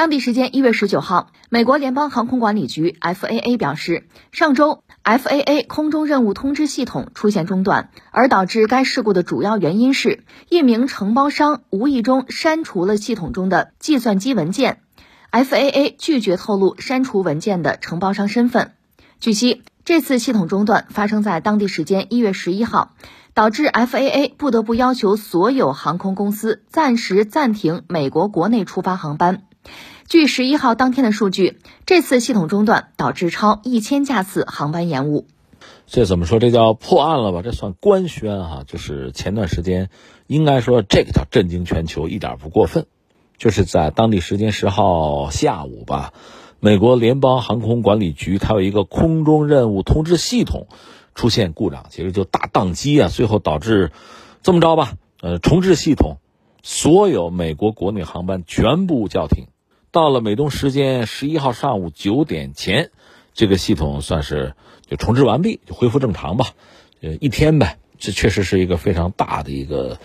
当地时间一月十九号，美国联邦航空管理局 FAA 表示，上周 FAA 空中任务通知系统出现中断，而导致该事故的主要原因是一名承包商无意中删除了系统中的计算机文件。FAA 拒绝透露删除文件的承包商身份。据悉，这次系统中断发生在当地时间一月十一号。导致 FAA 不得不要求所有航空公司暂时暂停美国国内出发航班。据十一号当天的数据，这次系统中断导致超一千架次航班延误。这怎么说？这叫破案了吧？这算官宣哈？就是前段时间，应该说这个叫震惊全球，一点不过分。就是在当地时间十号下午吧，美国联邦航空管理局它有一个空中任务通知系统。出现故障，其实就大宕机啊，最后导致这么着吧，呃，重置系统，所有美国国内航班全部叫停。到了美东时间十一号上午九点前，这个系统算是就重置完毕，就恢复正常吧，呃，一天呗。这确实是一个非常大的一个。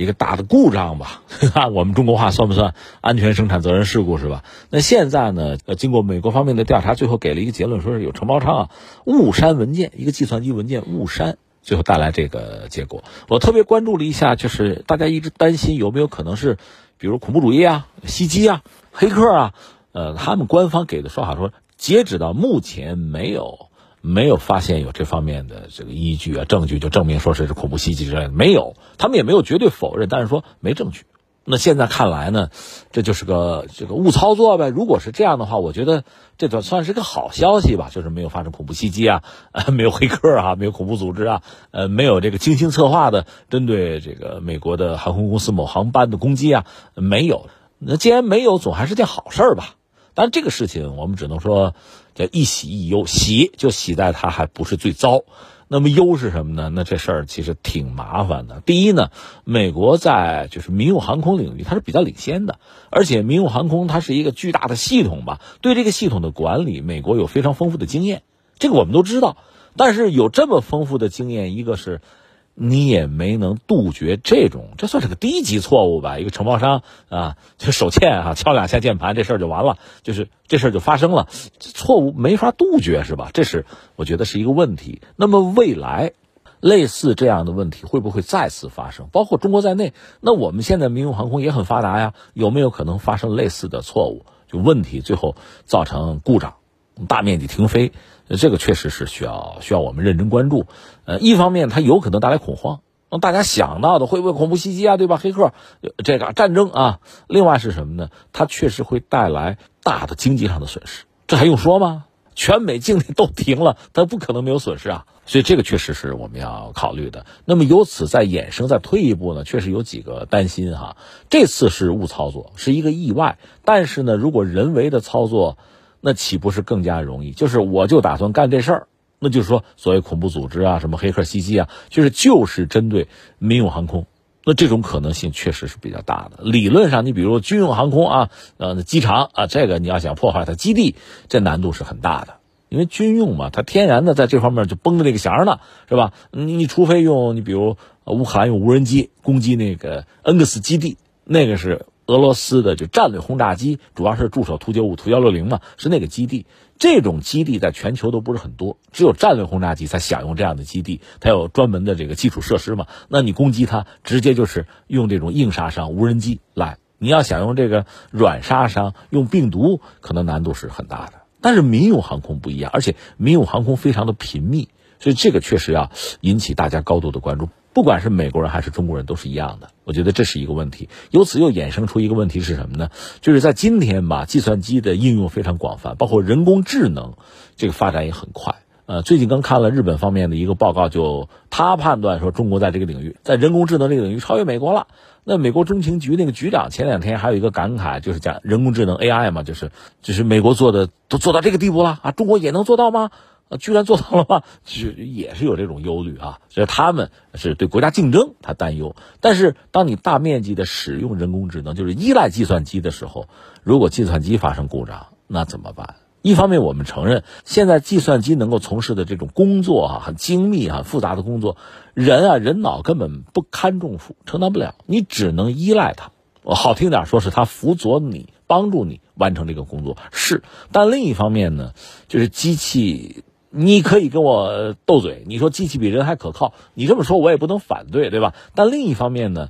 一个大的故障吧，按我们中国话算不算安全生产责任事故是吧？那现在呢？呃，经过美国方面的调查，最后给了一个结论，说是有承包商啊误删文件，一个计算机文件误删，最后带来这个结果。我特别关注了一下，就是大家一直担心有没有可能是，比如恐怖主义啊、袭击啊、黑客啊，呃，他们官方给的说法说，截止到目前没有。没有发现有这方面的这个依据啊证据，就证明说是恐怖袭击之类的没有，他们也没有绝对否认，但是说没证据。那现在看来呢，这就是个这个误操作呗。如果是这样的话，我觉得这算算是个好消息吧，就是没有发生恐怖袭击啊，没有黑客啊，没有恐怖组织啊，呃，没有这个精心策划的针对这个美国的航空公司某航班的攻击啊，没有。那既然没有，总还是件好事吧。但这个事情我们只能说叫一喜一忧，喜就喜在它还不是最糟，那么忧是什么呢？那这事儿其实挺麻烦的。第一呢，美国在就是民用航空领域它是比较领先的，而且民用航空它是一个巨大的系统吧，对这个系统的管理，美国有非常丰富的经验，这个我们都知道。但是有这么丰富的经验，一个是。你也没能杜绝这种，这算是个低级错误吧？一个承包商啊，就手欠啊，敲两下键盘，这事儿就完了，就是这事儿就发生了，错误没法杜绝是吧？这是我觉得是一个问题。那么未来类似这样的问题会不会再次发生？包括中国在内，那我们现在民用航空也很发达呀，有没有可能发生类似的错误？就问题最后造成故障？大面积停飞，这个确实是需要需要我们认真关注。呃，一方面它有可能带来恐慌，让大家想到的会不会恐怖袭击啊，对吧？黑客，这个战争啊。另外是什么呢？它确实会带来大的经济上的损失，这还用说吗？全美境内都停了，它不可能没有损失啊。所以这个确实是我们要考虑的。那么由此再衍生，再退一步呢，确实有几个担心哈。这次是误操作，是一个意外，但是呢，如果人为的操作。那岂不是更加容易？就是我就打算干这事儿，那就是说，所谓恐怖组织啊，什么黑客袭击啊，就是就是针对民用航空，那这种可能性确实是比较大的。理论上，你比如军用航空啊，呃，机场啊，这个你要想破坏它基地，这难度是很大的，因为军用嘛，它天然的在这方面就绷着那个弦呢，是吧？你你除非用你比如乌克兰用无人机攻击那个恩格斯基地，那个是。俄罗斯的就战略轰炸机，主要是驻守图九五、图幺六零嘛，是那个基地。这种基地在全球都不是很多，只有战略轰炸机才享用这样的基地，它有专门的这个基础设施嘛。那你攻击它，直接就是用这种硬杀伤无人机来。你要想用这个软杀伤，用病毒，可能难度是很大的。但是民用航空不一样，而且民用航空非常的频密，所以这个确实要引起大家高度的关注。不管是美国人还是中国人，都是一样的。我觉得这是一个问题。由此又衍生出一个问题是什么呢？就是在今天吧，计算机的应用非常广泛，包括人工智能，这个发展也很快。呃，最近刚看了日本方面的一个报告，就他判断说，中国在这个领域，在人工智能这个领域超越美国了。那美国中情局那个局长前两天还有一个感慨，就是讲人工智能 AI 嘛，就是就是美国做的都做到这个地步了啊，中国也能做到吗？啊，居然做到了吗？就也是有这种忧虑啊，所以他们是对国家竞争他担忧。但是，当你大面积的使用人工智能，就是依赖计算机的时候，如果计算机发生故障，那怎么办？一方面，我们承认现在计算机能够从事的这种工作啊，很精密、很复杂的工作，人啊，人脑根本不堪重负，承担不了，你只能依赖它。好听点说是它辅佐你。帮助你完成这个工作。是，但另一方面呢，就是机器。你可以跟我斗嘴，你说机器比人还可靠，你这么说我也不能反对，对吧？但另一方面呢，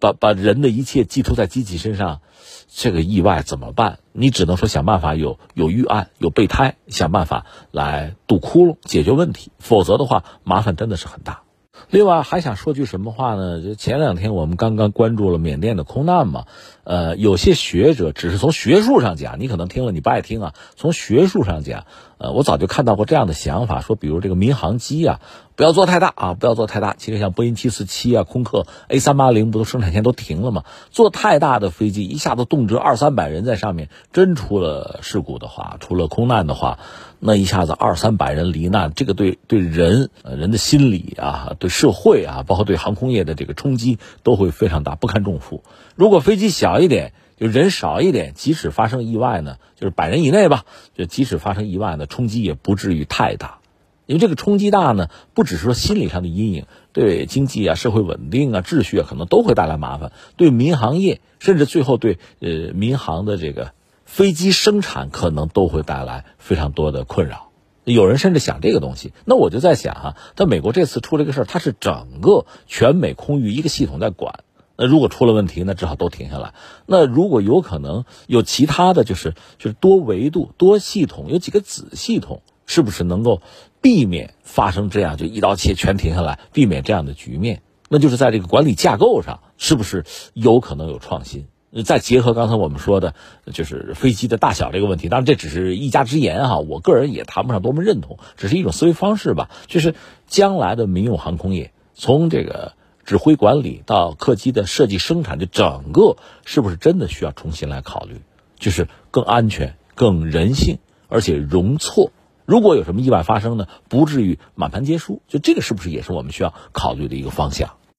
把把人的一切寄托在机器身上，这个意外怎么办？你只能说想办法有有预案、有备胎，想办法来堵窟窿、解决问题，否则的话，麻烦真的是很大。另外还想说句什么话呢？就前两天我们刚刚关注了缅甸的空难嘛，呃，有些学者只是从学术上讲，你可能听了你不爱听啊。从学术上讲，呃，我早就看到过这样的想法，说比如这个民航机啊，不要做太大啊，不要做太大。其实像波音七四七啊、空客 A 三八零不都生产线都停了吗？做太大的飞机一下子动辄二三百人在上面，真出了事故的话，出了空难的话。那一下子二三百人罹难，这个对对人呃人的心理啊，对社会啊，包括对航空业的这个冲击都会非常大，不堪重负。如果飞机小一点，就人少一点，即使发生意外呢，就是百人以内吧，就即使发生意外呢，冲击也不至于太大。因为这个冲击大呢，不只是说心理上的阴影，对经济啊、社会稳定啊、秩序啊，可能都会带来麻烦。对民航业，甚至最后对呃民航的这个。飞机生产可能都会带来非常多的困扰，有人甚至想这个东西。那我就在想哈，在美国这次出了一个事儿，它是整个全美空域一个系统在管。那如果出了问题，那只好都停下来。那如果有可能有其他的就是就是多维度多系统，有几个子系统，是不是能够避免发生这样就一刀切全停下来，避免这样的局面？那就是在这个管理架构上，是不是有可能有创新？再结合刚才我们说的，就是飞机的大小这个问题，当然这只是一家之言哈，我个人也谈不上多么认同，只是一种思维方式吧。就是将来的民用航空业，从这个指挥管理到客机的设计生产，这整个是不是真的需要重新来考虑？就是更安全、更人性，而且容错。如果有什么意外发生呢，不至于满盘皆输。就这个是不是也是我们需要考虑的一个方向？